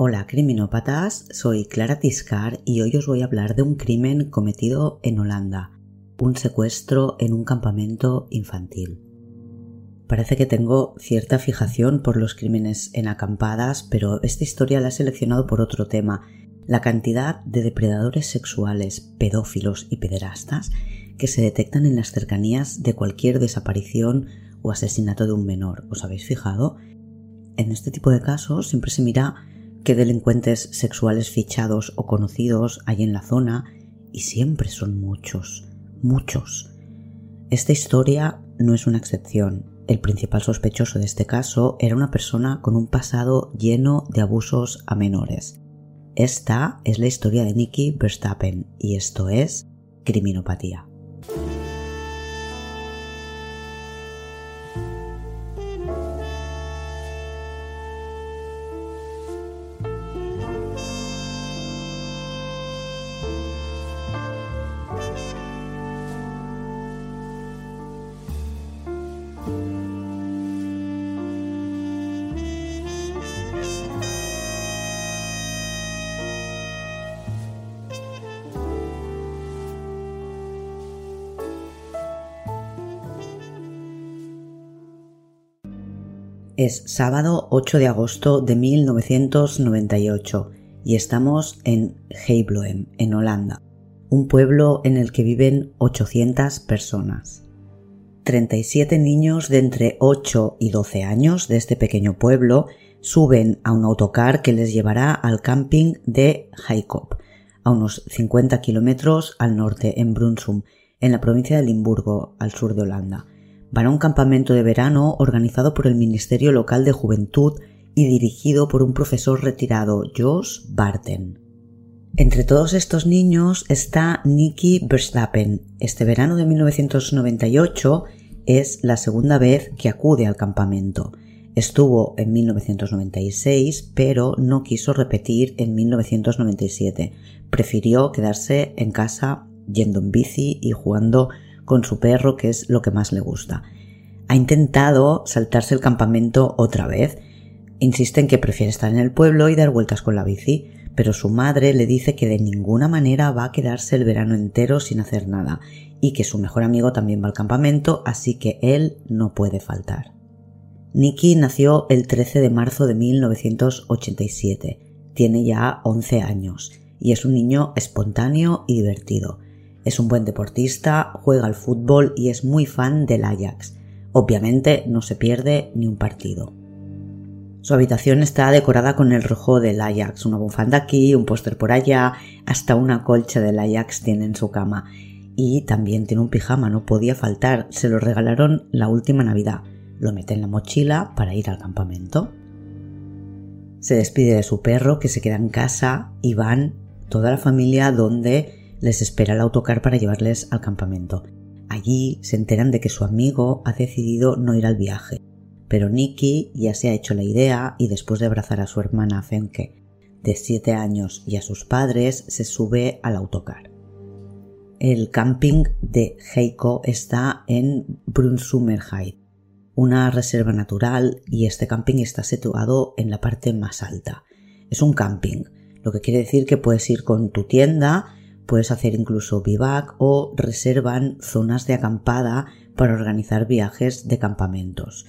Hola criminópatas, soy Clara Tiscar y hoy os voy a hablar de un crimen cometido en Holanda, un secuestro en un campamento infantil. Parece que tengo cierta fijación por los crímenes en acampadas, pero esta historia la he seleccionado por otro tema, la cantidad de depredadores sexuales, pedófilos y pederastas que se detectan en las cercanías de cualquier desaparición o asesinato de un menor. ¿Os habéis fijado? En este tipo de casos siempre se mira qué delincuentes sexuales fichados o conocidos hay en la zona y siempre son muchos, muchos. Esta historia no es una excepción. El principal sospechoso de este caso era una persona con un pasado lleno de abusos a menores. Esta es la historia de Nicky Verstappen y esto es Criminopatía. Es sábado 8 de agosto de 1998 y estamos en Heibloem, en Holanda, un pueblo en el que viven 800 personas. 37 niños de entre 8 y 12 años de este pequeño pueblo suben a un autocar que les llevará al camping de Heikop, a unos 50 kilómetros al norte, en Brunsum, en la provincia de Limburgo, al sur de Holanda van a un campamento de verano organizado por el Ministerio Local de Juventud y dirigido por un profesor retirado, Jos Barten. Entre todos estos niños está Nicky Verstappen. Este verano de 1998 es la segunda vez que acude al campamento. Estuvo en 1996, pero no quiso repetir en 1997. Prefirió quedarse en casa yendo en bici y jugando con su perro, que es lo que más le gusta. Ha intentado saltarse el campamento otra vez. Insiste en que prefiere estar en el pueblo y dar vueltas con la bici, pero su madre le dice que de ninguna manera va a quedarse el verano entero sin hacer nada y que su mejor amigo también va al campamento, así que él no puede faltar. Nicky nació el 13 de marzo de 1987. Tiene ya 11 años y es un niño espontáneo y divertido. Es un buen deportista, juega al fútbol y es muy fan del Ajax. Obviamente no se pierde ni un partido. Su habitación está decorada con el rojo del Ajax, una bufanda aquí, un póster por allá, hasta una colcha del Ajax tiene en su cama. Y también tiene un pijama, no podía faltar, se lo regalaron la última Navidad. Lo mete en la mochila para ir al campamento. Se despide de su perro que se queda en casa y van toda la familia donde les espera el autocar para llevarles al campamento. Allí se enteran de que su amigo ha decidido no ir al viaje, pero Nicky ya se ha hecho la idea y después de abrazar a su hermana Fenke, de 7 años, y a sus padres, se sube al autocar. El camping de Heiko está en Brunsumerheit, una reserva natural, y este camping está situado en la parte más alta. Es un camping, lo que quiere decir que puedes ir con tu tienda Puedes hacer incluso vivac o reservan zonas de acampada para organizar viajes de campamentos.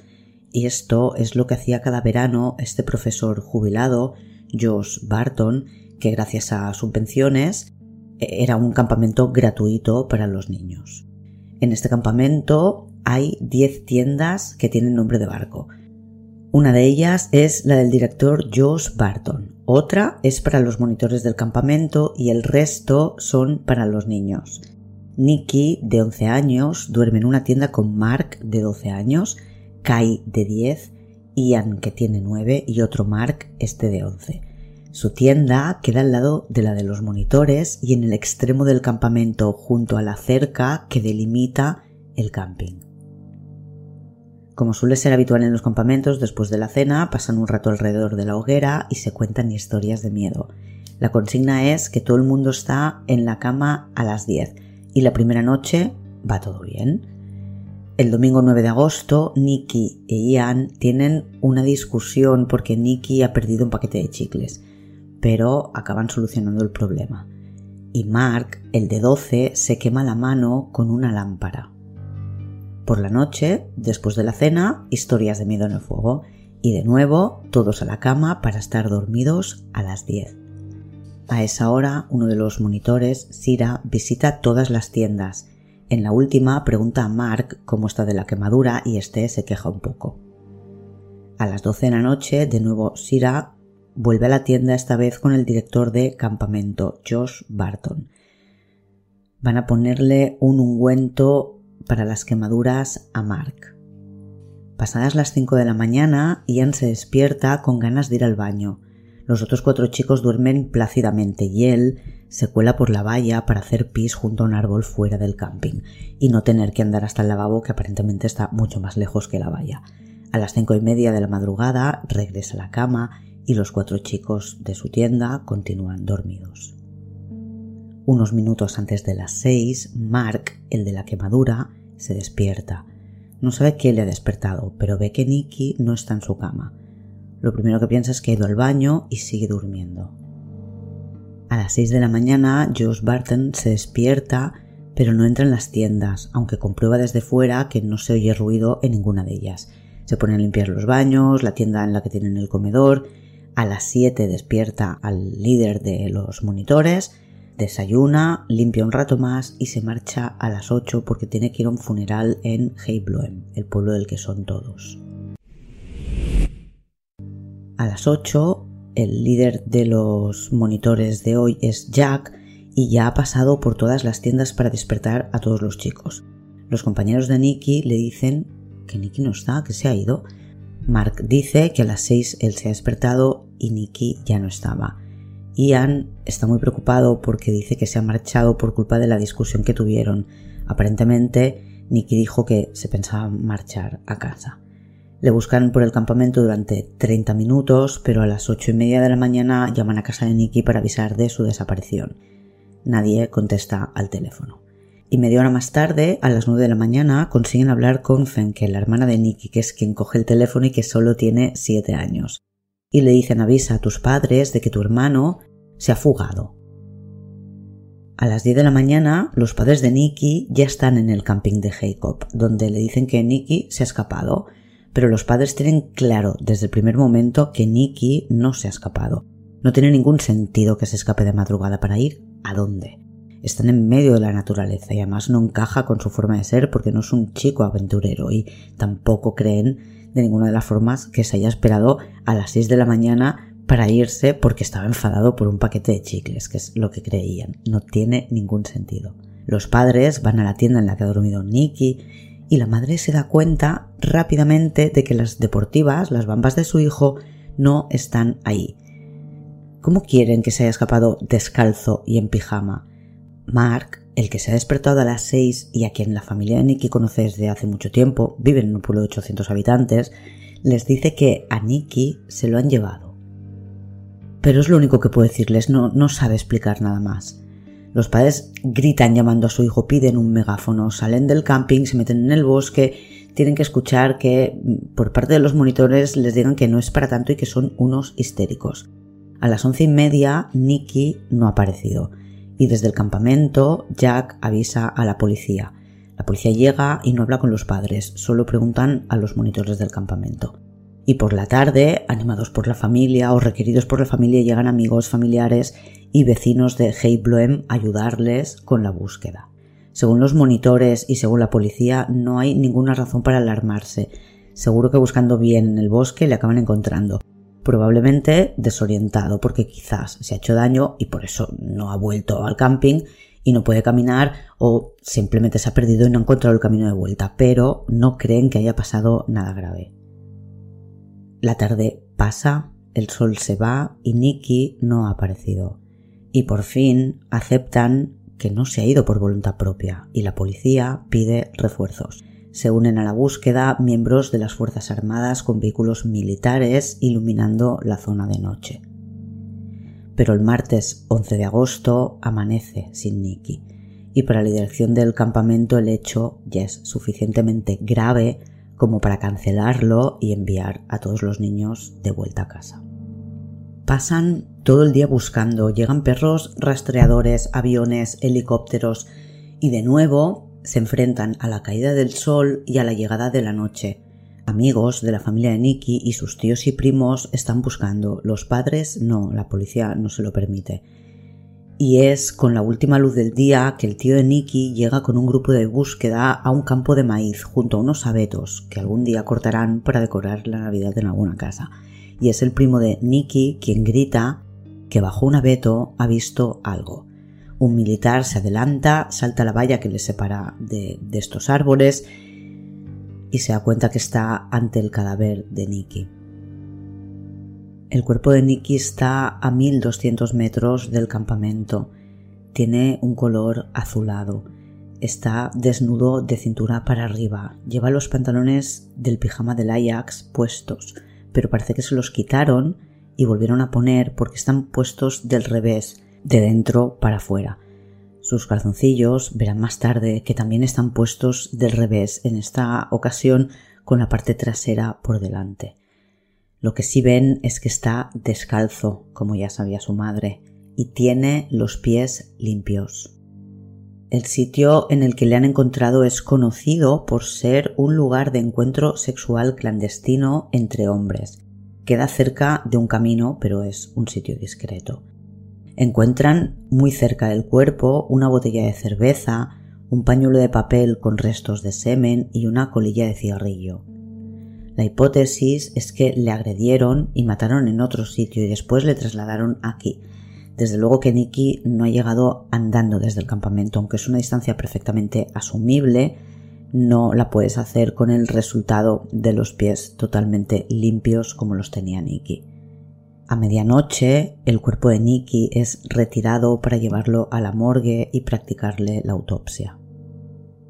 Y esto es lo que hacía cada verano este profesor jubilado, Josh Barton, que gracias a subvenciones e, era un campamento gratuito para los niños. En este campamento hay 10 tiendas que tienen nombre de barco. Una de ellas es la del director Josh Barton, otra es para los monitores del campamento y el resto son para los niños. Nicky, de 11 años, duerme en una tienda con Mark, de 12 años, Kai, de 10, Ian, que tiene 9, y otro Mark, este de 11. Su tienda queda al lado de la de los monitores y en el extremo del campamento junto a la cerca que delimita el camping. Como suele ser habitual en los campamentos, después de la cena pasan un rato alrededor de la hoguera y se cuentan historias de miedo. La consigna es que todo el mundo está en la cama a las 10 y la primera noche va todo bien. El domingo 9 de agosto, Nicky e Ian tienen una discusión porque Nicky ha perdido un paquete de chicles. pero acaban solucionando el problema. Y Mark, el de 12, se quema la mano con una lámpara. Por la noche, después de la cena, historias de miedo en el fuego. Y de nuevo, todos a la cama para estar dormidos a las 10. A esa hora, uno de los monitores, Sira, visita todas las tiendas. En la última pregunta a Mark cómo está de la quemadura y este se queja un poco. A las 12 de la noche, de nuevo, Sira vuelve a la tienda esta vez con el director de campamento, Josh Barton. Van a ponerle un ungüento para las quemaduras a Mark. Pasadas las 5 de la mañana, Ian se despierta con ganas de ir al baño. Los otros cuatro chicos duermen plácidamente y él se cuela por la valla para hacer pis junto a un árbol fuera del camping y no tener que andar hasta el lavabo que aparentemente está mucho más lejos que la valla. A las cinco y media de la madrugada regresa a la cama y los cuatro chicos de su tienda continúan dormidos. Unos minutos antes de las seis, Mark, el de la quemadura, se despierta. No sabe qué le ha despertado, pero ve que Nicky no está en su cama. Lo primero que piensa es que ha ido al baño y sigue durmiendo. A las 6 de la mañana, Josh Barton se despierta, pero no entra en las tiendas, aunque comprueba desde fuera que no se oye ruido en ninguna de ellas. Se pone a limpiar los baños, la tienda en la que tienen el comedor. A las 7 despierta al líder de los monitores, desayuna, limpia un rato más y se marcha a las 8 porque tiene que ir a un funeral en Heibloem, el pueblo del que son todos. A las 8, el líder de los monitores de hoy es Jack y ya ha pasado por todas las tiendas para despertar a todos los chicos. Los compañeros de Nicky le dicen que Nicky no está, que se ha ido. Mark dice que a las 6 él se ha despertado y Nicky ya no estaba. Ian está muy preocupado porque dice que se ha marchado por culpa de la discusión que tuvieron. Aparentemente, Nicky dijo que se pensaba marchar a casa. Le buscan por el campamento durante 30 minutos, pero a las ocho y media de la mañana llaman a casa de Nicky para avisar de su desaparición. Nadie contesta al teléfono. Y media hora más tarde, a las 9 de la mañana, consiguen hablar con Fenke, la hermana de Nicky, que es quien coge el teléfono y que solo tiene 7 años. Y le dicen avisa a tus padres de que tu hermano se ha fugado. A las 10 de la mañana, los padres de Nicky ya están en el camping de Jacob, donde le dicen que Nicky se ha escapado pero los padres tienen claro desde el primer momento que Nicky no se ha escapado. No tiene ningún sentido que se escape de madrugada para ir a dónde. Están en medio de la naturaleza y además no encaja con su forma de ser porque no es un chico aventurero y tampoco creen de ninguna de las formas que se haya esperado a las 6 de la mañana para irse porque estaba enfadado por un paquete de chicles, que es lo que creían. No tiene ningún sentido. Los padres van a la tienda en la que ha dormido Nicky y la madre se da cuenta rápidamente de que las deportivas, las bambas de su hijo, no están ahí. ¿Cómo quieren que se haya escapado descalzo y en pijama? Mark, el que se ha despertado a las seis y a quien la familia de Nicky conoce desde hace mucho tiempo, vive en un pueblo de 800 habitantes, les dice que a Nicky se lo han llevado. Pero es lo único que puede decirles, no, no sabe explicar nada más. Los padres gritan llamando a su hijo, piden un megáfono, salen del camping, se meten en el bosque, tienen que escuchar que mm, por parte de los monitores les digan que no es para tanto y que son unos histéricos. A las once y media, Nicky no ha aparecido y desde el campamento Jack avisa a la policía. La policía llega y no habla con los padres, solo preguntan a los monitores del campamento. Y por la tarde, animados por la familia o requeridos por la familia, llegan amigos, familiares y vecinos de Heibloem ayudarles con la búsqueda. Según los monitores y según la policía, no hay ninguna razón para alarmarse. Seguro que buscando bien en el bosque le acaban encontrando. Probablemente desorientado porque quizás se ha hecho daño y por eso no ha vuelto al camping y no puede caminar o simplemente se ha perdido y no ha encontrado el camino de vuelta, pero no creen que haya pasado nada grave. La tarde pasa, el sol se va y Nicky no ha aparecido y por fin aceptan que no se ha ido por voluntad propia y la policía pide refuerzos. Se unen a la búsqueda miembros de las Fuerzas Armadas con vehículos militares iluminando la zona de noche. Pero el martes 11 de agosto amanece sin Nicky y para la dirección del campamento el hecho ya es suficientemente grave como para cancelarlo y enviar a todos los niños de vuelta a casa. pasan todo el día buscando, llegan perros rastreadores, aviones, helicópteros y de nuevo se enfrentan a la caída del sol y a la llegada de la noche. Amigos de la familia de Nicky y sus tíos y primos están buscando, los padres no, la policía no se lo permite. Y es con la última luz del día que el tío de Nicky llega con un grupo de búsqueda a un campo de maíz junto a unos abetos que algún día cortarán para decorar la Navidad en alguna casa. Y es el primo de Nicky quien grita que bajo un abeto ha visto algo. Un militar se adelanta, salta la valla que le separa de, estos árboles y se da cuenta que está ante el cadáver de Nicky. El cuerpo de Nicky está a 1200 metros del campamento. Tiene un color azulado. Está desnudo de cintura para arriba. Lleva los pantalones del pijama del Ajax puestos, pero parece que se los quitaron y volvieron a poner porque están puestos del revés, de dentro para afuera. Sus calzoncillos verán más tarde que también están puestos del revés, en esta ocasión con la parte trasera por delante. Lo que sí ven es que está descalzo, como ya sabía su madre, y tiene los pies limpios. El sitio en el que le han encontrado es conocido por ser un lugar de encuentro sexual clandestino entre hombres. Queda cerca de un camino, pero es un sitio discreto. Encuentran muy cerca del cuerpo una botella de cerveza, un pañuelo de papel con restos de semen y una colilla de cigarrillo. La hipótesis es que le agredieron y mataron en otro sitio y después le trasladaron aquí. Desde luego que Nicky no ha llegado andando desde el campamento, aunque es una distancia perfectamente asumible, no la puedes hacer con el resultado de los pies totalmente limpios como los tenía Nicky. A medianoche, el cuerpo de Nicky es retirado para llevarlo a la morgue y practicarle la autopsia.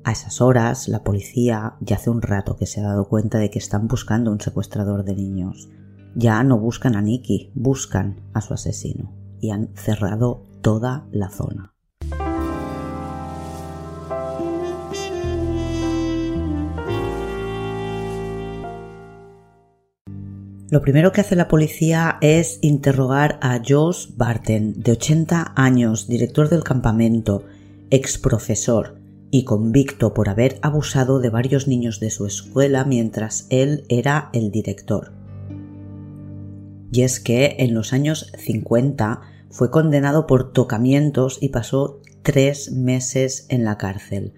A esas horas, la policía ya hace un rato que se ha dado cuenta de que están buscando un secuestrador de niños. Ya no buscan a Nicky, buscan a su asesino y han cerrado toda la zona. Lo primero que hace la policía es interrogar a Josh Barton, de 80 años, director del campamento, ex profesor, y convicto por haber abusado de varios niños de su escuela mientras él era el director. Y es que en los años 50 fue condenado por tocamientos y pasó tres meses en la cárcel.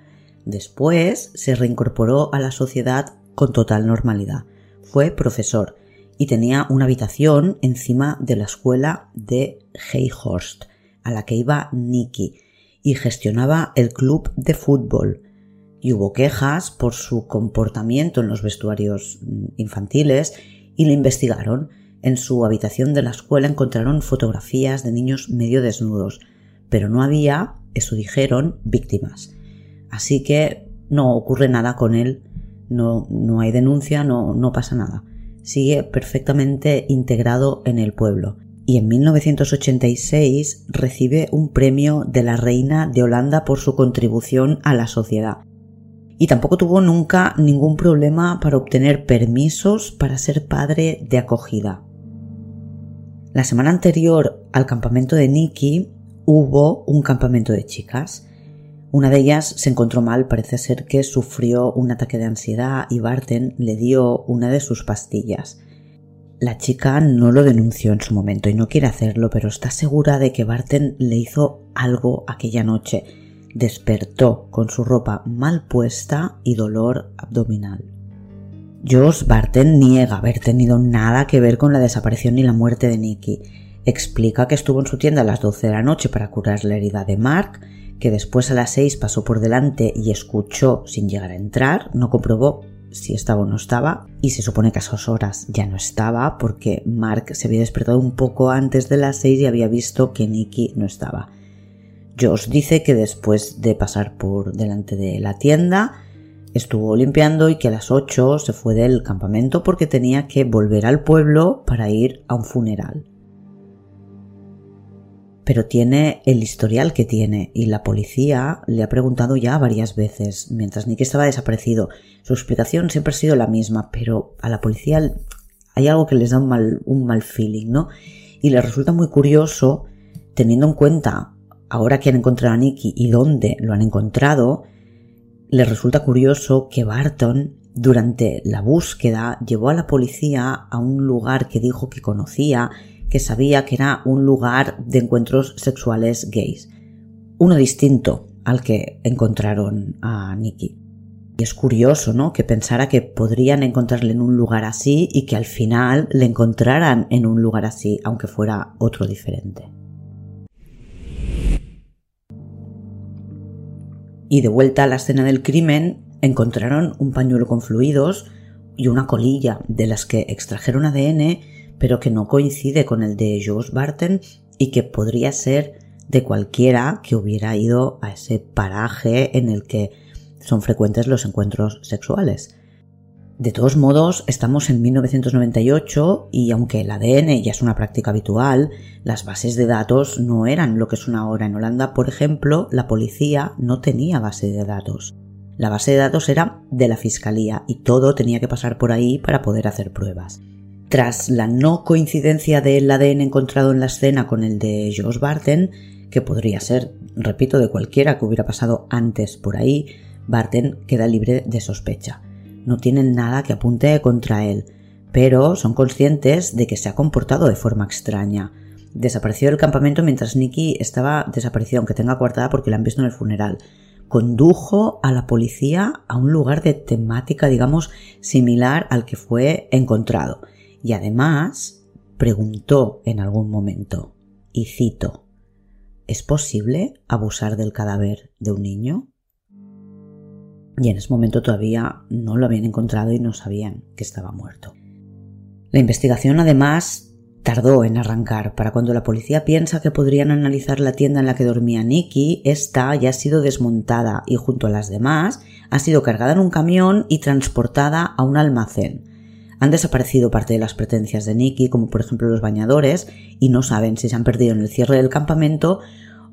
Después se reincorporó a la sociedad con total normalidad. Fue profesor y tenía una habitación encima de la escuela de Hayhurst, a la que iba Nicky, y gestionaba el club de fútbol. Y hubo quejas por su comportamiento en los vestuarios mm, infantiles y le investigaron. En su habitación de la escuela encontraron fotografías de niños medio desnudos, pero no había, eso dijeron, víctimas. Así que no ocurre nada con él, no, no hay denuncia, no, no pasa nada. Sigue perfectamente integrado en el pueblo y en 1986 recibe un premio de la Reina de Holanda por su contribución a la sociedad. Y tampoco tuvo nunca ningún problema para obtener permisos para ser padre de acogida. La semana anterior al campamento de Nikki hubo un campamento de chicas. Una de ellas se encontró mal, parece ser que sufrió un ataque de ansiedad y Barton le dio una de sus pastillas. La chica no lo denunció en su momento y no quiere hacerlo, pero está segura de que Barton le hizo algo aquella noche. Despertó con su ropa mal puesta y dolor abdominal. Josh Barton niega haber tenido nada que ver con la desaparición y la muerte de Nicky. Explica que estuvo en su tienda a las 12 de la noche para curar la herida de Mark, que después a las 6 pasó por delante y escuchó sin llegar a entrar, no comprobó si estaba o no estaba, y se supone que a esas horas ya no estaba porque Mark se había despertado un poco antes de las seis y había visto que Nicky no estaba. Josh dice que después de pasar por delante de la tienda, estuvo limpiando y que a las 8 se fue del campamento porque tenía que volver al pueblo para ir a un funeral pero tiene el historial que tiene y la policía le ha preguntado ya varias veces mientras Nicky estaba desaparecido. Su explicación siempre ha sido la misma, pero a la policía hay algo que les da un mal, un mal feeling, ¿no? y les resulta muy curioso, teniendo en cuenta ahora que han encontrado a Nicky y dónde lo han encontrado, les resulta curioso que Barton durante la búsqueda llevó a la policía a un lugar que dijo que conocía, que sabía que era un lugar de encuentros sexuales gays. Uno distinto al que encontraron a Nicky. Y es curioso, ¿no? Que pensara que podrían encontrarle en un lugar así y que al final le encontraran en un lugar así, aunque fuera otro diferente. Y de vuelta a la escena del crimen, encontraron un pañuelo con fluidos y una colilla de las que extrajeron ADN, pero que no coincide con el de Josh Barton y que podría ser de cualquiera que hubiera ido a ese paraje en el que son frecuentes los encuentros sexuales. De todos modos, estamos en 1998 y aunque el ADN ya es una práctica habitual, las bases de datos no eran lo que son ahora. En Holanda, por ejemplo, la policía no tenía base de datos. La base de datos era de la Fiscalía y todo tenía que pasar por ahí para poder hacer pruebas. Tras la no coincidencia del ADN encontrado en la escena con el de Josh Barton, que podría ser, repito, de cualquiera que hubiera pasado antes por ahí, Barton queda libre de sospecha. No tienen nada que apunte contra él, pero son conscientes de que se ha comportado de forma extraña. Desapareció del campamento mientras Nicky estaba desaparecida, aunque tenga coartada porque la han visto en el funeral. Condujo a la policía a un lugar de temática, digamos, similar al que fue encontrado. Y además preguntó en algún momento, y cito, ¿es posible abusar del cadáver de un niño? y en ese momento todavía no lo habían encontrado y no sabían que estaba muerto. La investigación además tardó en arrancar. Para cuando la policía piensa que podrían analizar la tienda en la que dormía Nicky, esta ya ha sido desmontada y junto a las demás ha sido cargada en un camión y transportada a un almacén. Han desaparecido parte de las pretencias de Nicky, como por ejemplo los bañadores, y no saben si se han perdido en el cierre del campamento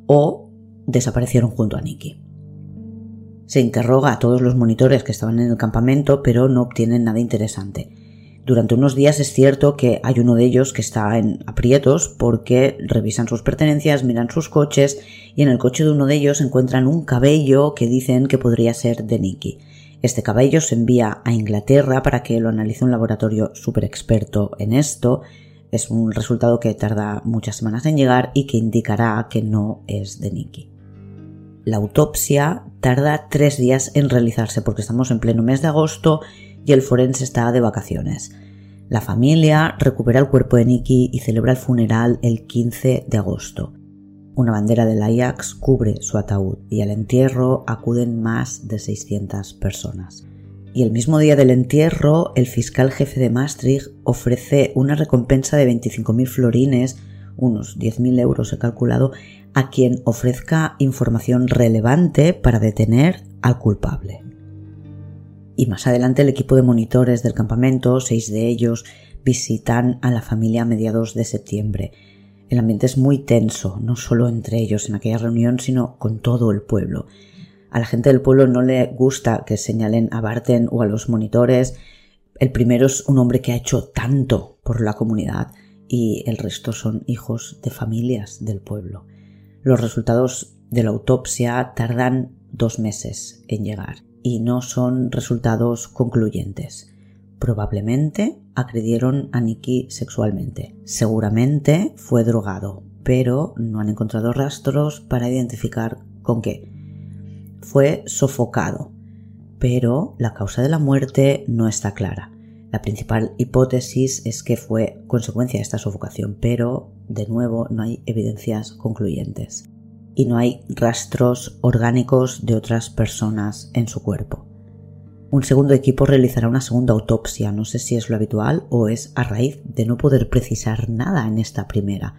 o desaparecieron junto a Nicky. Se interroga a todos los monitores que estaban en el campamento, pero no obtienen nada interesante. Durante unos días es cierto que hay uno de ellos que está en aprietos porque revisan sus pertenencias, miran sus coches y en el coche de uno de ellos encuentran un cabello que dicen que podría ser de Nicky. Este cabello se envía a Inglaterra para que lo analice un laboratorio súper experto en esto. Es un resultado que tarda muchas semanas en llegar y que indicará que no es de Nicky. La autopsia tarda tres días en realizarse porque estamos en pleno mes de agosto y el forense está de vacaciones. La familia recupera el cuerpo de Nicky y celebra el funeral el 15 de agosto. Una bandera del Ajax cubre su ataúd y al entierro acuden más de 600 personas. Y el mismo día del entierro, el fiscal jefe de Maastricht ofrece una recompensa de 25.000 florines, unos 10.000 euros he calculado, a quien ofrezca información relevante para detener al culpable. Y más adelante el equipo de monitores del campamento, seis de ellos, visitan a la familia a mediados de septiembre. El ambiente es muy tenso, no solo entre ellos en aquella reunión, sino con todo el pueblo. A la gente del pueblo no le gusta que señalen a Barton o a los monitores. El primero es un hombre que ha hecho tanto por la comunidad y el resto son hijos de familias del pueblo. Los resultados de la autopsia tardan dos meses en llegar y no son resultados concluyentes. Probablemente agredieron a Nicky sexualmente. Seguramente fue drogado, pero no han encontrado rastros para identificar con qué. Fue sofocado, pero la causa de la muerte no está clara. La principal hipótesis es que fue consecuencia de esta sofocación, pero de nuevo no hay evidencias concluyentes y no hay rastros orgánicos de otras personas en su cuerpo. Un segundo equipo realizará una segunda autopsia, no sé si es lo habitual o es a raíz de no poder precisar nada en esta primera,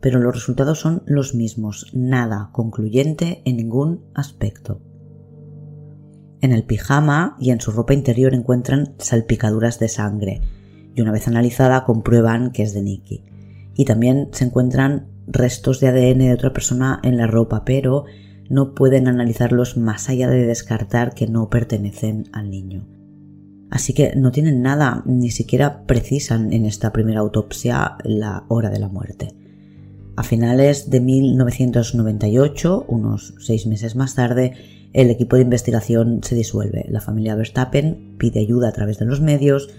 pero los resultados son los mismos, nada concluyente en ningún aspecto. En el pijama y en su ropa interior encuentran salpicaduras de sangre y una vez analizada comprueban que es de Nicky. Y también se encuentran restos de ADN de otra persona en la ropa, pero no pueden analizarlos más allá de descartar que no pertenecen al niño. Así que no tienen nada, ni siquiera precisan en esta primera autopsia la hora de la muerte. A finales de 1998, unos seis meses más tarde, el equipo de investigación se disuelve. La familia Verstappen pide ayuda a través de los medios,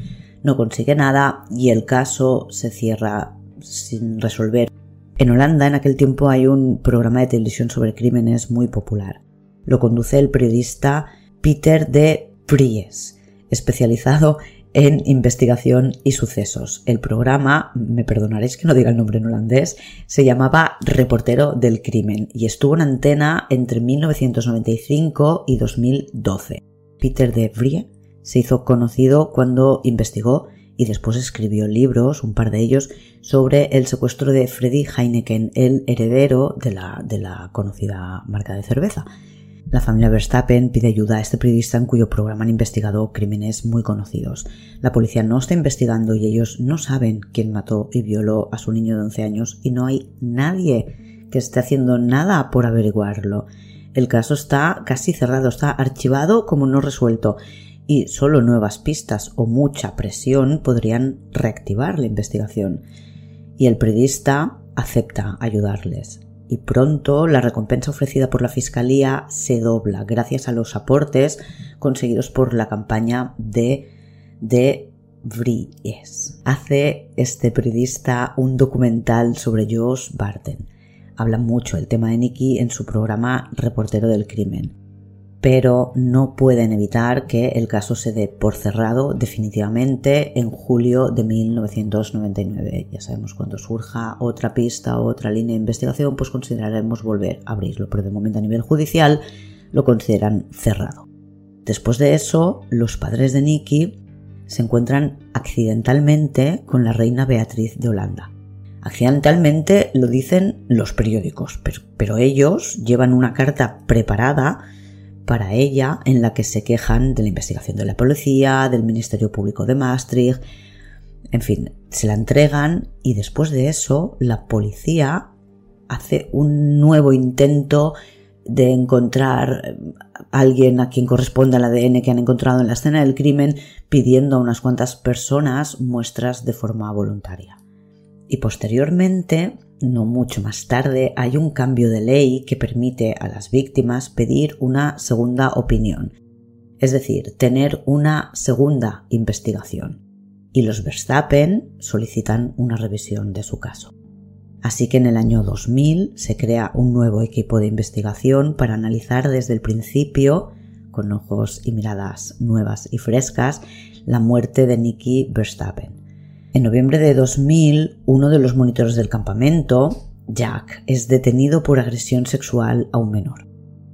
no consigue nada y el caso se cierra sin resolver. En Holanda en aquel tiempo hay un programa de televisión sobre crímenes muy popular. Lo conduce el periodista Peter de Vries, especializado en investigación y sucesos. El programa, me perdonaréis que no diga el nombre en holandés, se llamaba Reportero del Crimen y estuvo en antena entre 1995 y 2012. Peter de Vrie se hizo conocido cuando investigó y después escribió libros, un par de ellos, sobre el secuestro de Freddy Heineken, el heredero de la, de la conocida marca de cerveza. La familia Verstappen pide ayuda a este periodista en cuyo programa han investigado crímenes muy conocidos. La policía no está investigando y ellos no saben quién mató y violó a su niño de 11 años y no hay nadie que esté haciendo nada por averiguarlo. El caso está casi cerrado, está archivado como no resuelto y solo nuevas pistas o mucha presión podrían reactivar la investigación. Y el periodista acepta ayudarles y pronto la recompensa ofrecida por la Fiscalía se dobla gracias a los aportes conseguidos por la campaña de, de Vries. Hace este periodista un documental sobre Josh Barton. Habla mucho el tema de Nicky en su programa Reportero del Crimen pero no pueden evitar que el caso se dé por cerrado definitivamente en julio de 1999. Ya sabemos cuando surja otra pista o otra línea de investigación, pues consideraremos volver a abrirlo, pero de momento a nivel judicial lo consideran cerrado. Después de eso, los padres de Nicky se encuentran accidentalmente con la reina Beatriz de Holanda. Accidentalmente lo dicen los periódicos, pero, pero ellos llevan una carta preparada para ella en la que se quejan de la investigación de la policía, del Ministerio Público de Maastricht, en fin, se la entregan y después de eso la policía hace un nuevo intento de encontrar a alguien a quien corresponde al ADN que han encontrado en la escena del crimen pidiendo a unas cuantas personas muestras de forma voluntaria. Y posteriormente no mucho más tarde, hay un cambio de ley que permite a las víctimas pedir una segunda opinión, es decir, tener una segunda investigación. Y los Verstappen solicitan una revisión de su caso. Así que en el año 2000 se crea un nuevo equipo de investigación para analizar desde el principio, con ojos y miradas nuevas y frescas, la muerte de Nicky Verstappen. En noviembre de 2000, uno de los monitores del campamento, Jack, es detenido por agresión sexual a un menor.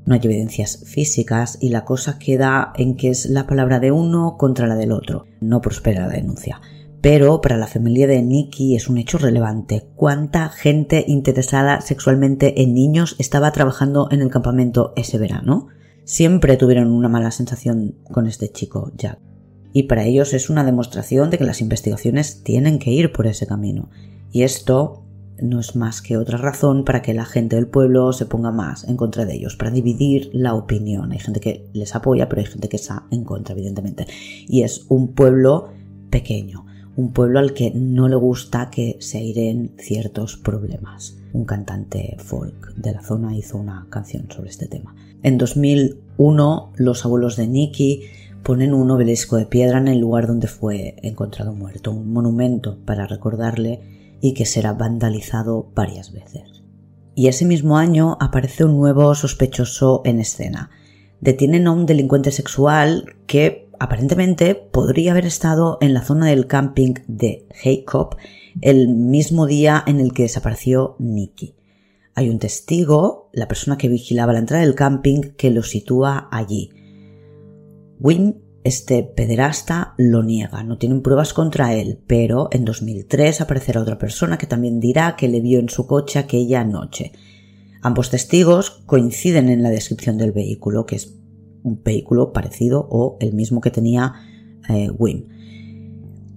No hay evidencias físicas y la cosa queda en que es la palabra de uno contra la del otro. No prospera la denuncia. Pero para la familia de Nicky es un hecho relevante. ¿Cuánta gente interesada sexualmente en niños estaba trabajando en el campamento ese verano? Siempre tuvieron una mala sensación con este chico, Jack y para ellos es una demostración de que las investigaciones tienen que ir por ese camino. Y esto no es más que otra razón para que la gente del pueblo se ponga más en contra de ellos, para dividir la opinión. Hay gente que les apoya, pero hay gente que está en contra, evidentemente. Y es un pueblo pequeño, un pueblo al que no le gusta que se airen ciertos problemas. Un cantante folk de la zona hizo una canción sobre este tema. En 2001, los abuelos de Nicky ponen un obelisco de piedra en el lugar donde fue encontrado muerto, un monumento para recordarle y que será vandalizado varias veces. Y ese mismo año aparece un nuevo sospechoso en escena. Detienen a un delincuente sexual que aparentemente podría haber estado en la zona del camping de Heikop el mismo día en el que desapareció Nicky. Hay un testigo, la persona que vigilaba la entrada del camping, que lo sitúa allí Wim, este pederasta, lo niega, no tienen pruebas contra él, pero en 2003 aparecerá otra persona que también dirá que le vio en su coche aquella noche. Ambos testigos coinciden en la descripción del vehículo, que es un vehículo parecido o el mismo que tenía eh, Wim.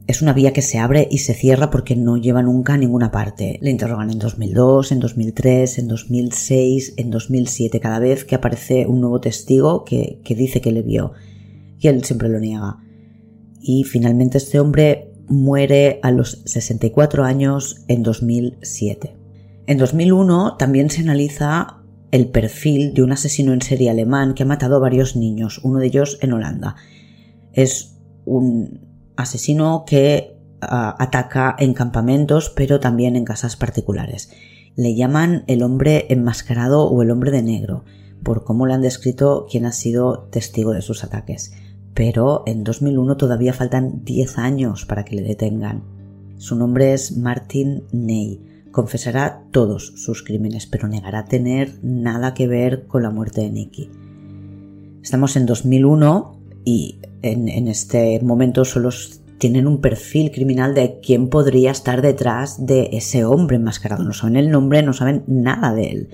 Es una vía que se abre y se cierra porque no lleva nunca a ninguna parte. Le interrogan en 2002, en 2003, en 2006, en 2007, cada vez que aparece un nuevo testigo que, que dice que le vio él siempre lo niega. y finalmente este hombre muere a los 64 años en 2007. En 2001 también se analiza el perfil de un asesino en serie alemán que ha matado a varios niños, uno de ellos en Holanda. Es un asesino que ataca en campamentos, pero también en casas particulares. Le llaman el hombre enmascarado o el hombre de negro, por cómo le han descrito quien ha sido testigo de sus ataques. Pero en 2001 todavía faltan 10 años para que le detengan. Su nombre es Martin Ney. Confesará todos sus crímenes, pero negará tener nada que ver con la muerte de Nicky. Estamos en 2001 y en, este momento solo tienen un perfil criminal de quién podría estar detrás de ese hombre enmascarado. No saben el nombre, no saben nada de él.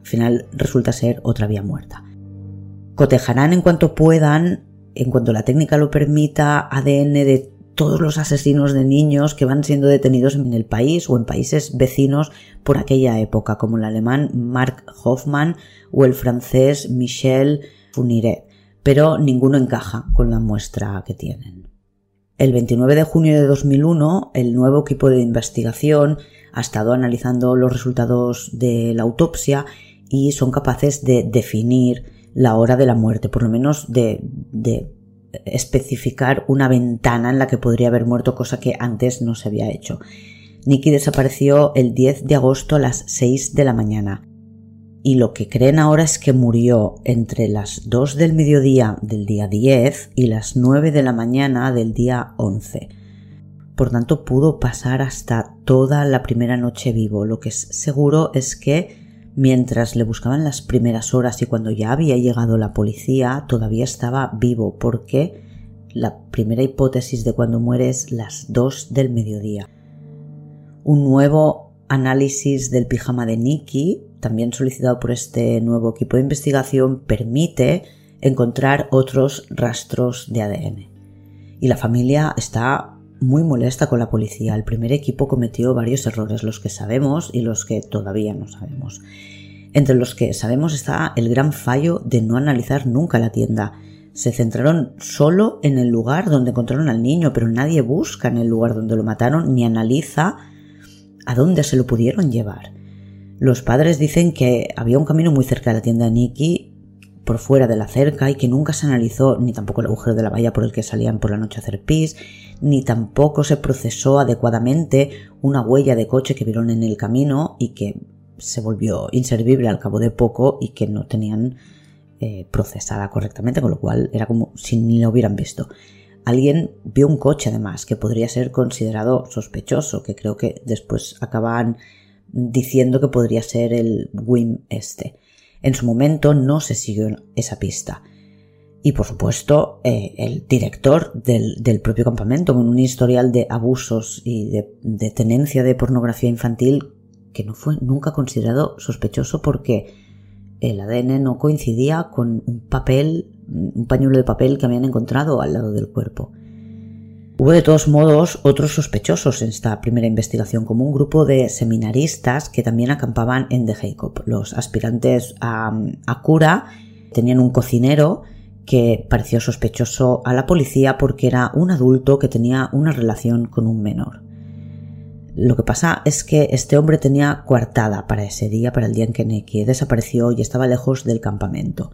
Al final resulta ser otra vía muerta. Cotejarán en cuanto puedan, en cuanto la técnica lo permita, ADN de todos los asesinos de niños que van siendo detenidos en el país o en países vecinos por aquella época, como el alemán Mark Hoffman o el francés Michel Funiret pero ninguno encaja con la muestra que tienen. El 29 de junio de 2001, el nuevo equipo de investigación ha estado analizando los resultados de la autopsia y son capaces de definir la hora de la muerte, por lo menos de, de especificar una ventana en la que podría haber muerto, cosa que antes no se había hecho. Nicky desapareció el 10 de agosto a las 6 de la mañana y lo que creen ahora es que murió entre las 2 del mediodía del día 10 y las 9 de la mañana del día 11. Por tanto, pudo pasar hasta toda la primera noche vivo. Lo que es seguro es que mientras le buscaban las primeras horas y cuando ya había llegado la policía, todavía estaba vivo porque la primera hipótesis de cuando muere es las 2 del mediodía. Un nuevo análisis del pijama de Nicky también solicitado por este nuevo equipo de investigación, permite encontrar otros rastros de ADN. Y la familia está muy molesta con la policía. El primer equipo cometió varios errores, los que sabemos y los que todavía no sabemos. Entre los que sabemos está el gran fallo de no analizar nunca la tienda. Se centraron solo en el lugar donde encontraron al niño, pero nadie busca en el lugar donde lo mataron ni analiza a dónde se lo pudieron llevar. Los padres dicen que había un camino muy cerca de la tienda de Nicky por fuera de la cerca y que nunca se analizó ni tampoco el agujero de la valla por el que salían por la noche a hacer pis, ni tampoco se procesó adecuadamente una huella de coche que vieron en el camino y que se volvió inservible al cabo de poco y que no tenían eh, procesada correctamente, con lo cual era como si ni lo hubieran visto. Alguien vio un coche además que podría ser considerado sospechoso, que creo que después acaban diciendo que podría ser el WIM este. En su momento no se siguió esa pista. Y por supuesto, eh, el director del, propio campamento, con un historial de abusos y de, tenencia de pornografía infantil que no fue nunca considerado sospechoso porque el ADN no coincidía con un papel, un pañuelo de papel que habían encontrado al lado del cuerpo. Hubo de todos modos otros sospechosos en esta primera investigación, como un grupo de seminaristas que también acampaban en The Jacob. Los aspirantes a, cura tenían un cocinero que pareció sospechoso a la policía porque era un adulto que tenía una relación con un menor. Lo que pasa es que este hombre tenía coartada para ese día, para el día en que Neki desapareció y estaba lejos del campamento.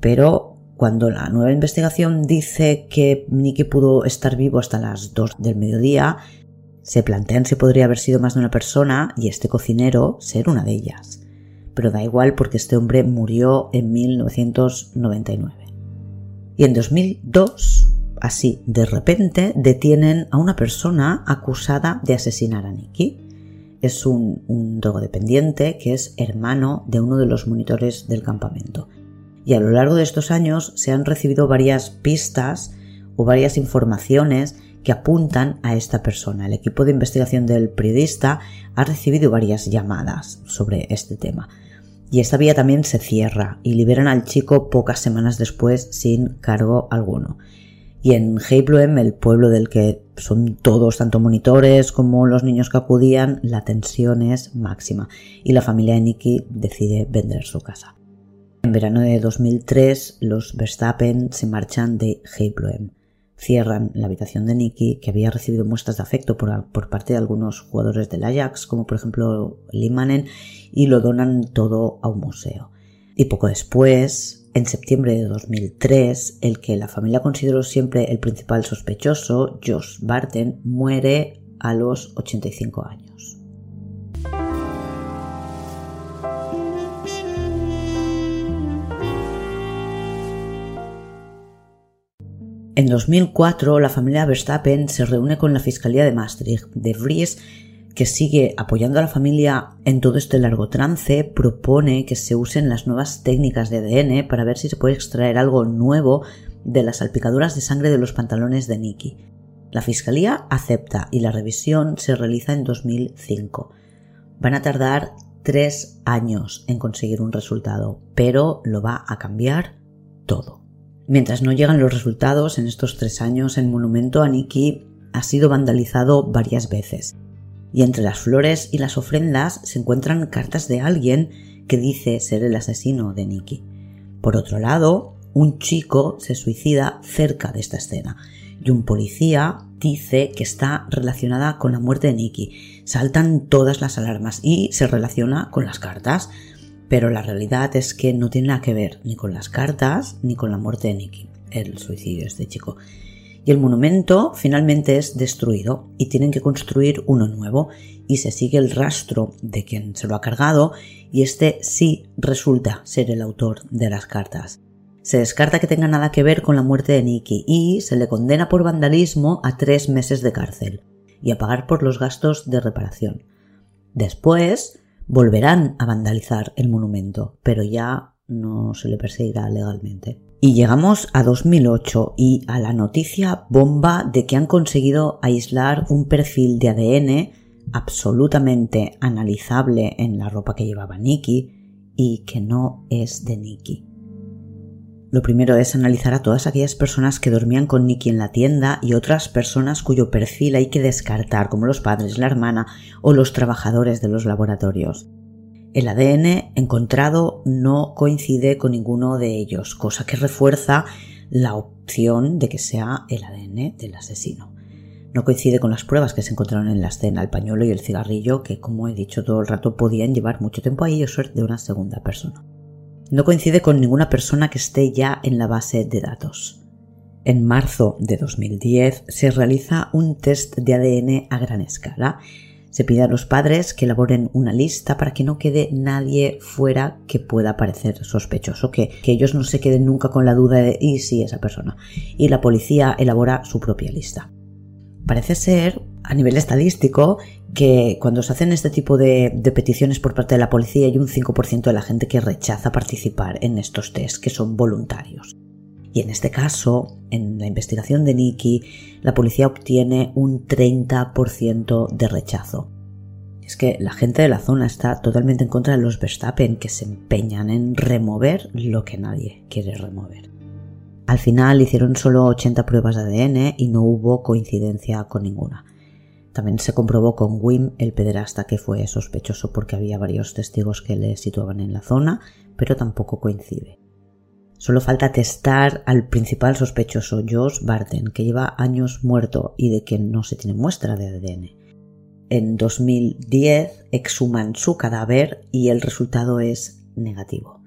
Pero cuando la nueva investigación dice que Nicky pudo estar vivo hasta las 2 del mediodía, se plantean si podría haber sido más de una persona y este cocinero ser una de ellas. Pero da igual porque este hombre murió en 1999. Y en 2002, así de repente, detienen a una persona acusada de asesinar a Nicky. Es un, un drogodependiente que es hermano de uno de los monitores del campamento y a lo largo de estos años se han recibido varias pistas o varias informaciones que apuntan a esta persona. El equipo de investigación del periodista ha recibido varias llamadas sobre este tema. Y esta vía también se cierra y liberan al chico pocas semanas después sin cargo alguno. Y en Heibloem, el pueblo del que son todos, tanto monitores como los niños que acudían, la tensión es máxima y la familia de Nicky decide vender su casa. En verano de 2003 los Verstappen se marchan de Heilbronn. cierran la habitación de Nicky, que había recibido muestras de afecto por, por parte de algunos jugadores del Ajax, como por ejemplo Limanen, y lo donan todo a un museo. Y poco después, en septiembre de 2003, el que la familia consideró siempre el principal sospechoso, Josh Barton, muere a los 85 años. En 2004, la familia Verstappen se reúne con la Fiscalía de Maastricht. De Vries, que sigue apoyando a la familia en todo este largo trance, propone que se usen las nuevas técnicas de ADN para ver si se puede extraer algo nuevo de las salpicaduras de sangre de los pantalones de Nicky. La Fiscalía acepta y la revisión se realiza en 2005. Van a tardar tres años en conseguir un resultado, pero lo va a cambiar todo. Mientras no llegan los resultados, en estos tres años el monumento a Nikki ha sido vandalizado varias veces. Y entre las flores y las ofrendas se encuentran cartas de alguien que dice ser el asesino de Nikki. Por otro lado, un chico se suicida cerca de esta escena y un policía dice que está relacionada con la muerte de Nikki. Saltan todas las alarmas y se relaciona con las cartas pero la realidad es que no tiene nada que ver ni con las cartas ni con la muerte de Nicky, el suicidio de este chico. Y el monumento finalmente es destruido y tienen que construir uno nuevo y se sigue el rastro de quien se lo ha cargado y este sí resulta ser el autor de las cartas. Se descarta que tenga nada que ver con la muerte de Nicky y se le condena por vandalismo a tres meses de cárcel y a pagar por los gastos de reparación. Después, volverán a vandalizar el monumento, pero ya no se le perseguirá legalmente. Y llegamos a 2008 y a la noticia bomba de que han conseguido aislar un perfil de ADN absolutamente analizable en la ropa que llevaba Nicky y que no es de Nicky. Lo primero es analizar a todas aquellas personas que dormían con Nicky en la tienda y otras personas cuyo perfil hay que descartar, como los padres, la hermana o los trabajadores de los laboratorios. El ADN encontrado no coincide con ninguno de ellos, cosa que refuerza la opción de que sea el ADN del asesino. No coincide con las pruebas que se encontraron en la escena, el pañuelo y el cigarrillo, que como he dicho todo el rato podían llevar mucho tiempo ahí o ser de una segunda persona no coincide con ninguna persona que esté ya en la base de datos. En marzo de 2010 se realiza un test de ADN a gran escala. Se pide a los padres que elaboren una lista para que no quede nadie fuera que pueda parecer sospechoso, que, ellos no se queden nunca con la duda de y si esa persona. Y la policía elabora su propia lista. Parece ser, a nivel estadístico, que cuando se hacen este tipo de, peticiones por parte de la policía hay un 5% de la gente que rechaza participar en estos test, que son voluntarios. Y en este caso, en la investigación de Nicky, la policía obtiene un 30% de rechazo. Es que la gente de la zona está totalmente en contra de los Verstappen, que se empeñan en remover lo que nadie quiere remover. Al final hicieron solo 80 pruebas de ADN y no hubo coincidencia con ninguna. También se comprobó con Wim, el pederasta, que fue sospechoso porque había varios testigos que le situaban en la zona, pero tampoco coincide. Solo falta testar al principal sospechoso, Josh Barton, que lleva años muerto y de quien no se tiene muestra de ADN. En 2010 exhuman su cadáver y el resultado es negativo.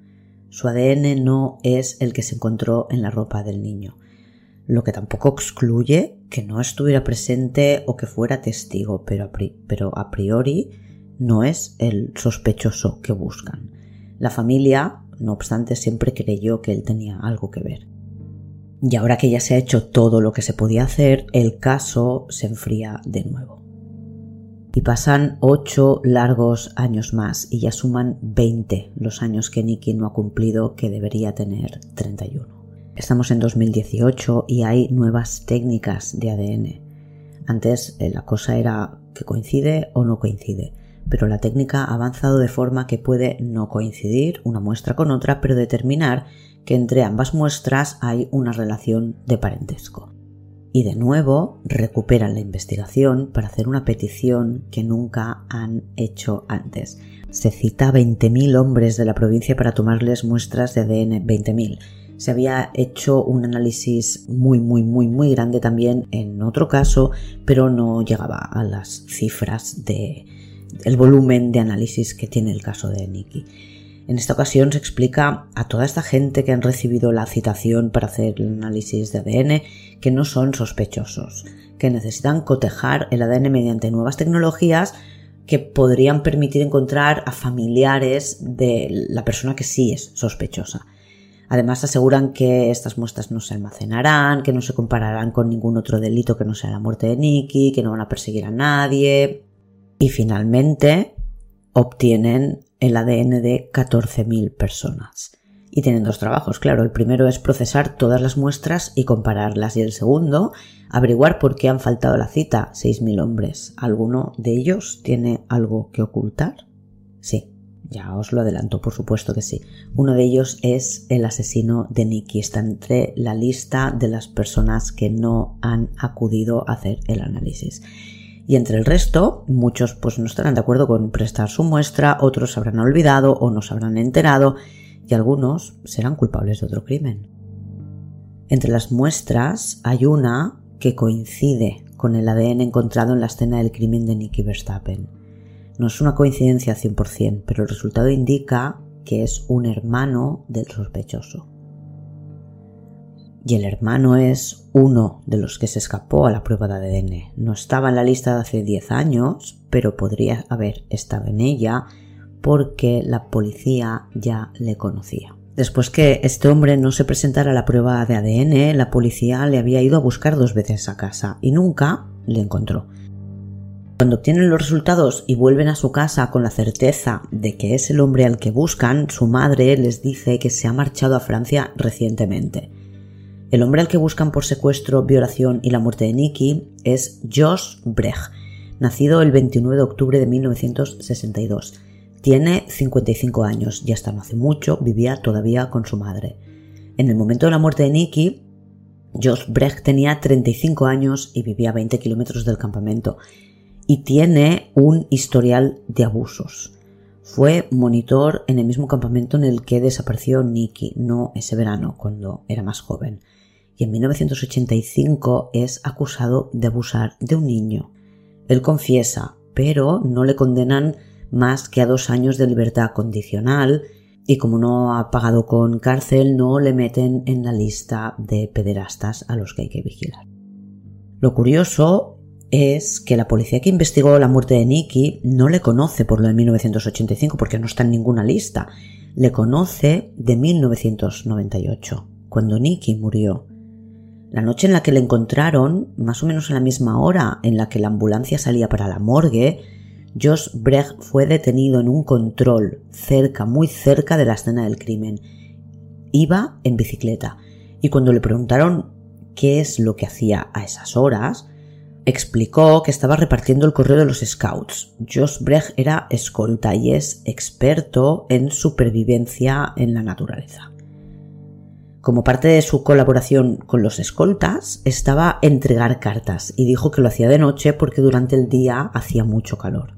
Su ADN no es el que se encontró en la ropa del niño lo que tampoco excluye que no estuviera presente o que fuera testigo, pero a, priori no es el sospechoso que buscan. La familia, no obstante, siempre creyó que él tenía algo que ver. Y ahora que ya se ha hecho todo lo que se podía hacer, el caso se enfría de nuevo. Y pasan ocho largos años más y ya suman 20 los años que Nicky no ha cumplido que debería tener 31. Estamos en 2018 y hay nuevas técnicas de ADN. Antes eh, la cosa era que coincide o no coincide, pero la técnica ha avanzado de forma que puede no coincidir una muestra con otra, pero determinar que entre ambas muestras hay una relación de parentesco. Y de nuevo recuperan la investigación para hacer una petición que nunca han hecho antes. Se cita a 20.000 hombres de la provincia para tomarles muestras de ADN, 20.000 Se había hecho un análisis muy, muy, muy, muy grande también en otro caso, pero no llegaba a las cifras de el volumen de análisis que tiene el caso de Nicky. En esta ocasión se explica a toda esta gente que han recibido la citación para hacer el análisis de ADN que no son sospechosos, que necesitan cotejar el ADN mediante nuevas tecnologías que podrían permitir encontrar a familiares de la persona que sí es sospechosa. Además aseguran que estas muestras no se almacenarán, que no se compararán con ningún otro delito que no sea la muerte de Nicky, que no van a perseguir a nadie. Y finalmente obtienen el ADN de 14.000 personas. Y tienen dos trabajos, claro. El primero es procesar todas las muestras y compararlas. Y el segundo, averiguar por qué han faltado la cita 6.000 hombres. ¿Alguno de ellos tiene algo que ocultar? Sí, ya os lo adelanto, por supuesto que sí. Uno de ellos es el asesino de Nicky. Está entre la lista de las personas que no han acudido a hacer el análisis. Y entre el resto, muchos pues no estarán de acuerdo con prestar su muestra, otros habrán olvidado o no se habrán enterado y algunos serán culpables de otro crimen. Entre las muestras hay una que coincide con el ADN encontrado en la escena del crimen de Nicky Verstappen. No es una coincidencia 100%, pero el resultado indica que es un hermano del sospechoso. Y el hermano es uno de los que se escapó a la prueba de ADN. No estaba en la lista de hace 10 años, pero podría haber estado en ella porque la policía ya le conocía. Después que este hombre no se presentara a la prueba de ADN, la policía le había ido a buscar dos veces a casa y nunca le encontró. Cuando obtienen los resultados y vuelven a su casa con la certeza de que es el hombre al que buscan, su madre les dice que se ha marchado a Francia recientemente. El hombre al que buscan por secuestro, violación y la muerte de Nicky es Josh Brecht, nacido el 29 de octubre de 1962 tiene 55 años y hasta no hace mucho vivía todavía con su madre. En el momento de la muerte de Nicky, Josh Brecht tenía 35 años y vivía a 20 kilómetros del campamento y tiene un historial de abusos. Fue monitor en el mismo campamento en el que desapareció Nicky, no ese verano, cuando era más joven. Y en 1985 es acusado de abusar de un niño. Él confiesa, pero no le condenan más que a dos años de libertad condicional y como no ha pagado con cárcel no le meten en la lista de pederastas a los que hay que vigilar. Lo curioso es que la policía que investigó la muerte de Nicky no le conoce por lo de 1985 porque no está en ninguna lista. Le conoce de 1998, cuando Nicky murió. La noche en la que le encontraron, más o menos a la misma hora en la que la ambulancia salía para la morgue, Josh Brecht fue detenido en un control cerca, muy cerca de la escena del crimen. Iba en bicicleta y cuando le preguntaron qué es lo que hacía a esas horas, explicó que estaba repartiendo el correo de los scouts. Josh Brecht era escolta y es experto en supervivencia en la naturaleza. Como parte de su colaboración con los escoltas, estaba entregar cartas y dijo que lo hacía de noche porque durante el día hacía mucho calor.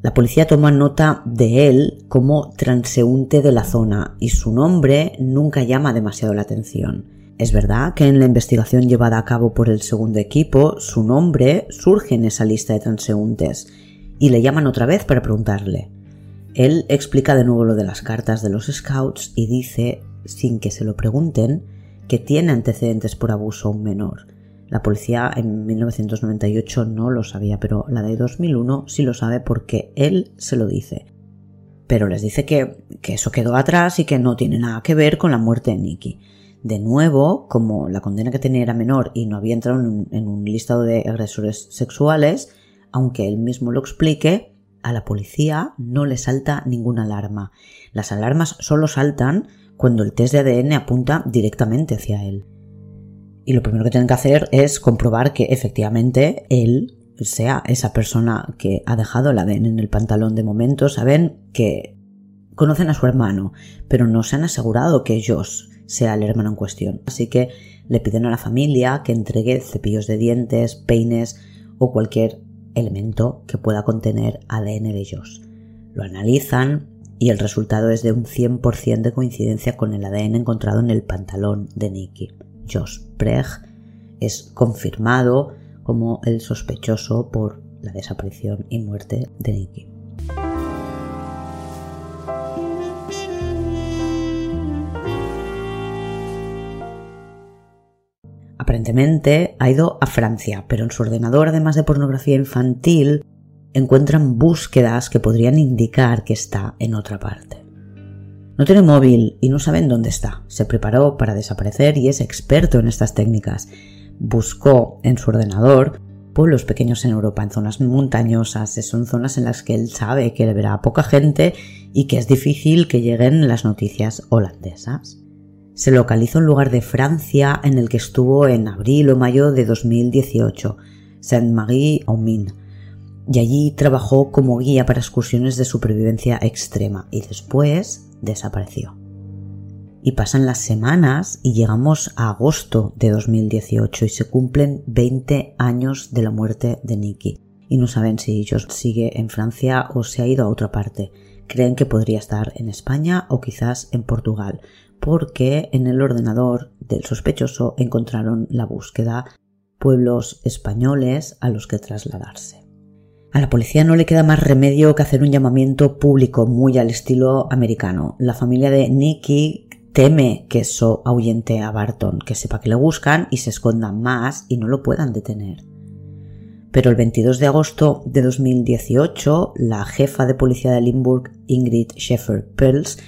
La policía toma nota de él como transeúnte de la zona y su nombre nunca llama demasiado la atención. Es verdad que en la investigación llevada a cabo por el segundo equipo, su nombre surge en esa lista de transeúntes y le llaman otra vez para preguntarle. Él explica de nuevo lo de las cartas de los scouts y dice, sin que se lo pregunten, que tiene antecedentes por abuso a un menor la policía en 1998 no lo sabía, pero la de 2001 sí lo sabe porque él se lo dice. Pero les dice que, eso quedó atrás y que no tiene nada que ver con la muerte de Nicky. De nuevo, como la condena que tenía era menor y no había entrado en en un listado de agresores sexuales, aunque él mismo lo explique, a la policía no le salta ninguna alarma. Las alarmas solo saltan cuando el test de ADN apunta directamente hacia él. Y lo primero que tienen que hacer es comprobar que efectivamente él sea esa persona que ha dejado el ADN en el pantalón de momento. Saben que conocen a su hermano, pero no se han asegurado que Josh sea el hermano en cuestión. Así que le piden a la familia que entregue cepillos de dientes, peines o cualquier elemento que pueda contener ADN de Josh. Lo analizan y el resultado es de un 100% de coincidencia con el ADN encontrado en el pantalón de Nicky. Josh Brecht es confirmado como el sospechoso por la desaparición y muerte de Nicky. Aparentemente ha ido a Francia, pero en su ordenador, además de pornografía infantil, encuentran búsquedas que podrían indicar que está en otra parte. No tiene móvil y no saben dónde está. Se preparó para desaparecer y es experto en estas técnicas. Buscó en su ordenador pueblos pequeños en Europa, en zonas montañosas, son zonas en las que él sabe que le verá poca gente y que es difícil que lleguen las noticias holandesas. Se localiza un lugar de Francia en el que estuvo en abril o mayo de 2018, Saint-Marie-aux-Mines, y allí trabajó como guía para excursiones de supervivencia extrema y después desapareció. Y pasan las semanas y llegamos a agosto de 2018 y se cumplen 20 años de la muerte de Nicky. Y no saben si Josh sigue en Francia o se ha ido a otra parte. Creen que podría estar en España o quizás en Portugal, porque en el ordenador del sospechoso encontraron la búsqueda pueblos españoles a los que trasladarse. A la policía no le queda más remedio que hacer un llamamiento público muy al estilo americano. La familia de Nicky teme que eso ahuyente a Barton, que sepa que le buscan y se escondan más y no lo puedan detener. Pero el 22 de agosto de 2018, la jefa de policía de Limburg, Ingrid Sheffer-Pels,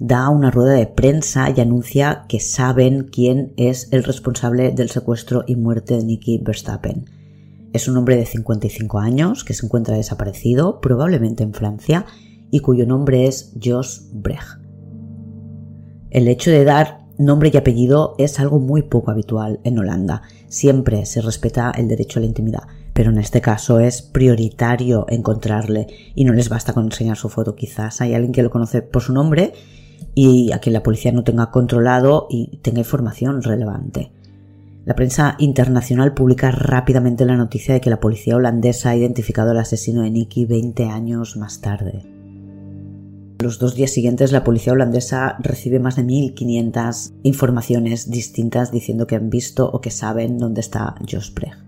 da una rueda de prensa y anuncia que saben quién es el responsable del secuestro y muerte de Nicky Verstappen. Es un hombre de 55 años que se encuentra desaparecido, probablemente en Francia, y cuyo nombre es Josh Brecht. El hecho de dar nombre y apellido es algo muy poco habitual en Holanda. Siempre se respeta el derecho a la intimidad, pero en este caso es prioritario encontrarle y no les basta con enseñar su foto. Quizás hay alguien que lo conoce por su nombre y a quien la policía no tenga controlado y tenga información relevante. La prensa internacional publica rápidamente la noticia de que la policía holandesa ha identificado al asesino de Nicky 20 años más tarde. Los dos días siguientes la policía holandesa recibe más de 1.500 informaciones distintas diciendo que han visto o que saben dónde está Jos Brecht.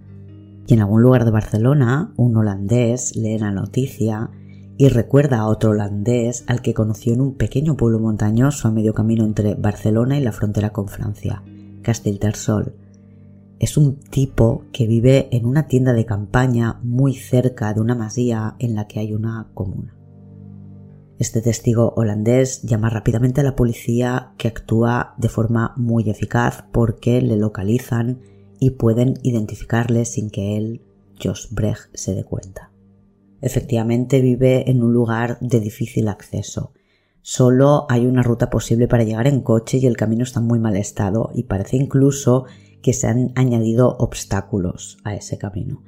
Y en algún lugar de Barcelona, un holandés lee la noticia y recuerda a otro holandés al que conoció en un pequeño pueblo montañoso a medio camino entre Barcelona y la frontera con Francia, Castellterçol. Es un tipo que vive en una tienda de campaña muy cerca de una masía en la que hay una comuna. Este testigo holandés llama rápidamente a la policía que actúa de forma muy eficaz porque le localizan y pueden identificarle sin que él, Jos Brecht, se dé cuenta. Efectivamente vive en un lugar de difícil acceso. Solo hay una ruta posible para llegar en coche y el camino está en muy mal estado y parece incluso que se han añadido obstáculos a ese camino.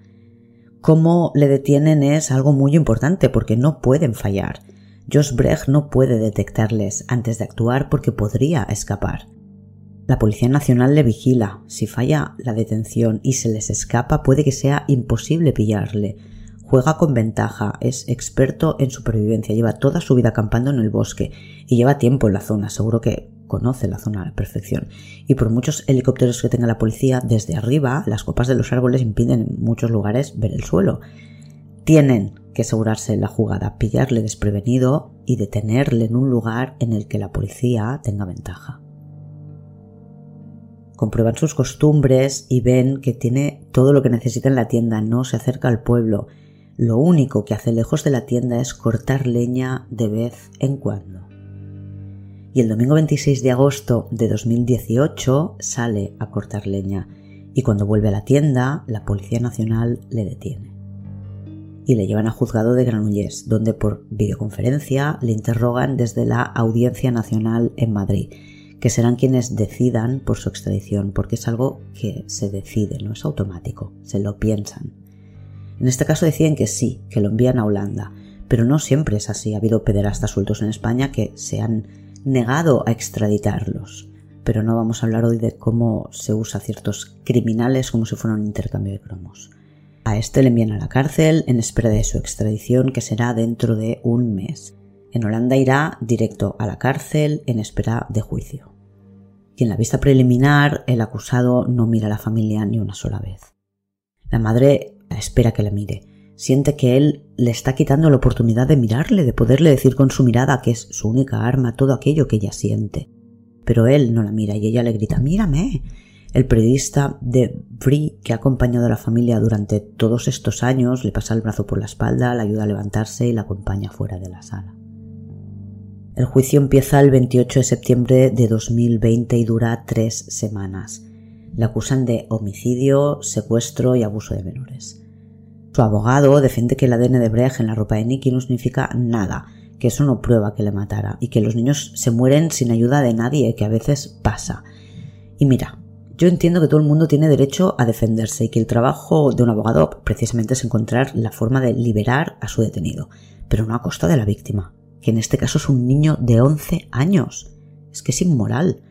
Cómo le detienen es algo muy importante porque no pueden fallar. Josh Brecht no puede detectarles antes de actuar porque podría escapar. La Policía Nacional le vigila. Si falla la detención y se les escapa, puede que sea imposible pillarle. Juega con ventaja, es experto en supervivencia, lleva toda su vida acampando en el bosque y lleva tiempo en la zona, seguro que conoce la zona a la perfección. Y por muchos helicópteros que tenga la policía, desde arriba las copas de los árboles impiden en muchos lugares ver el suelo. Tienen que asegurarse la jugada, pillarle desprevenido y detenerle en un lugar en el que la policía tenga ventaja. Comprueban sus costumbres y ven que tiene todo lo que necesita en la tienda, no se acerca al pueblo, lo único que hace lejos de la tienda es cortar leña de vez en cuando. Y el domingo 26 de agosto de 2018 sale a cortar leña y cuando vuelve a la tienda la Policía Nacional le detiene. Y le llevan a juzgado de Granollers, donde por videoconferencia le interrogan desde la Audiencia Nacional en Madrid, que serán quienes decidan por su extradición, porque es algo que se decide, no es automático, se lo piensan. En este caso deciden que sí, que lo envían a Holanda, pero no siempre es así. Ha habido pederastas sueltos en España que se han negado a extraditarlos. Pero no vamos a hablar hoy de cómo se usa ciertos criminales como si fuera un intercambio de cromos. A este le envían a la cárcel en espera de su extradición que será dentro de un mes. En Holanda irá directo a la cárcel en espera de juicio. Y en la vista preliminar el acusado no mira a la familia ni una sola vez. La madre espera que le mire. Siente que él le está quitando la oportunidad de mirarle, de poderle decir con su mirada que es su única arma todo aquello que ella siente. Pero él no la mira y ella le grita Mírame. El periodista de Free, que ha acompañado a la familia durante todos estos años, le pasa el brazo por la espalda, la ayuda a levantarse y la acompaña fuera de la sala. El juicio empieza el 28 de septiembre de 2020 y dura tres semanas. Le acusan de homicidio, secuestro y abuso de menores. Su abogado defiende que el ADN de Brecht en la ropa de Nicky no significa nada, que eso no prueba que le matara y que los niños se mueren sin ayuda de nadie, que a veces pasa. Y mira, yo entiendo que todo el mundo tiene derecho a defenderse y que el trabajo de un abogado precisamente es encontrar la forma de liberar a su detenido, pero no a costa de la víctima que en este caso es un niño de 11 años. Es que es inmoral.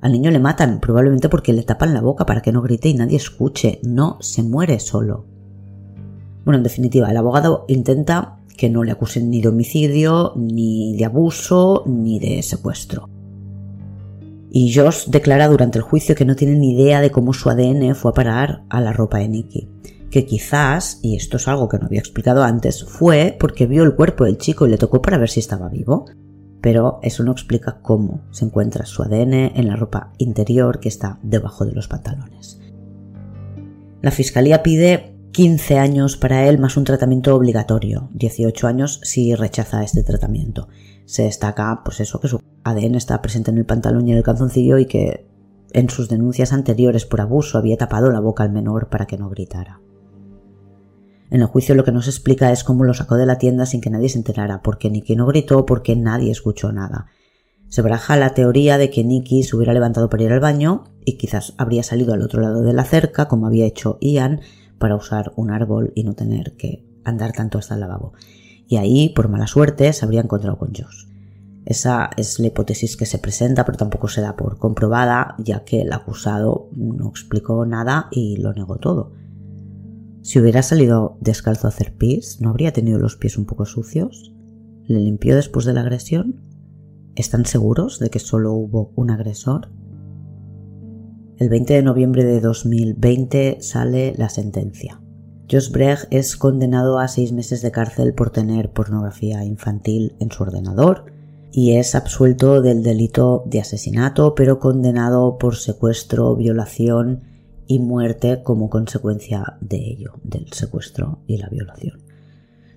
Al niño le matan, probablemente porque le tapan la boca para que no grite y nadie escuche. No se muere solo. Bueno, en definitiva, el abogado intenta que no le acusen ni de homicidio, ni de abuso, ni de secuestro. Y Josh declara durante el juicio que no tiene ni idea de cómo su ADN fue a parar a la ropa de Nicky que quizás, y esto es algo que no había explicado antes, fue porque vio el cuerpo del chico y le tocó para ver si estaba vivo. Pero eso no explica cómo se encuentra su ADN en la ropa interior que está debajo de los pantalones. La fiscalía pide 15 años para él más un tratamiento obligatorio, 18 años si rechaza este tratamiento. Se destaca, pues eso, que su ADN está presente en el pantalón y en el calzoncillo y que en sus denuncias anteriores por abuso había tapado la boca al menor para que no gritara. En el juicio lo que nos explica es cómo lo sacó de la tienda sin que nadie se enterara, porque Nicky no gritó, porque nadie escuchó nada. Se baraja la teoría de que Nicky se hubiera levantado para ir al baño y quizás habría salido al otro lado de la cerca, como había hecho Ian, para usar un árbol y no tener que andar tanto hasta el lavabo. Y ahí, por mala suerte, se habría encontrado con Josh. Esa es la hipótesis que se presenta, pero tampoco se da por comprobada, ya que el acusado no explicó nada y lo negó todo. Si hubiera salido descalzo a hacer pis, ¿no habría tenido los pies un poco sucios? ¿Le limpió después de la agresión? ¿Están seguros de que solo hubo un agresor? El 20 de noviembre de 2020 sale la sentencia. Josh Brecht es condenado a seis meses de cárcel por tener pornografía infantil en su ordenador y es absuelto del delito de asesinato, pero condenado por secuestro, violación y muerte como consecuencia de ello, del secuestro y la violación.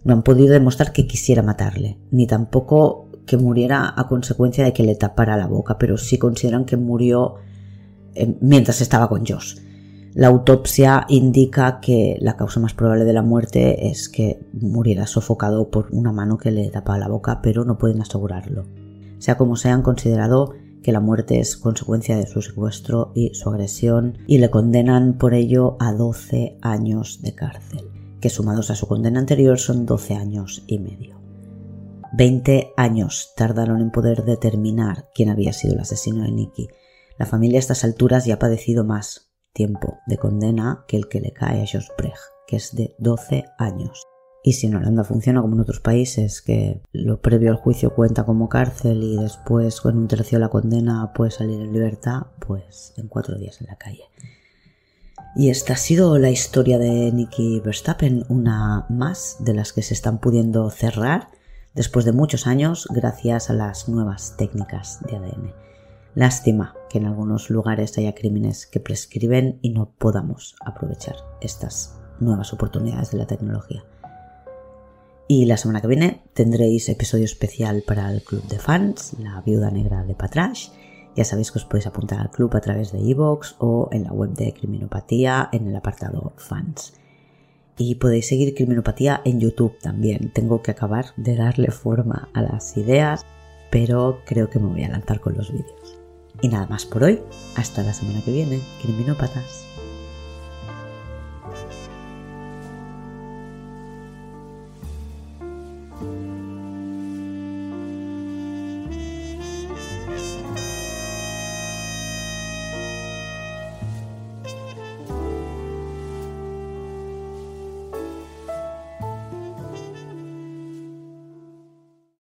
No han podido demostrar que quisiera matarle, ni tampoco que muriera a consecuencia de que le tapara la boca, pero sí consideran que murió mientras estaba con Josh. La autopsia indica que la causa más probable de la muerte es que muriera sofocado por una mano que le tapaba la boca, pero no pueden asegurarlo. Sea como sea, han considerado que la muerte es consecuencia de su secuestro y su agresión y le condenan por ello a 12 años de cárcel, que sumados a su condena anterior son 12 años y medio. 20 años tardaron en poder determinar quién había sido el asesino de Nicky. La familia a estas alturas ya ha padecido más tiempo de condena que el que le cae a Josh Brecht, que es de 12 años. Y si en Holanda funciona como en otros países, que lo previo al juicio cuenta como cárcel y después con un tercio de la condena puede salir en libertad, pues en cuatro días en la calle. Y esta ha sido la historia de Nicky Verstappen, una más de las que se están pudiendo cerrar después de muchos años gracias a las nuevas técnicas de ADN. Lástima que en algunos lugares haya crímenes que prescriben y no podamos aprovechar estas nuevas oportunidades de la tecnología. Y la semana que viene tendréis episodio especial para el club de fans, la viuda negra de Patrash. Ya sabéis que os podéis apuntar al club a través de iVoox o en la web de Criminopatía en el apartado fans. Y podéis seguir Criminopatía en YouTube también. Tengo que acabar de darle forma a las ideas, pero creo que me voy a lanzar con los vídeos. Y nada más por hoy. Hasta la semana que viene, criminópatas.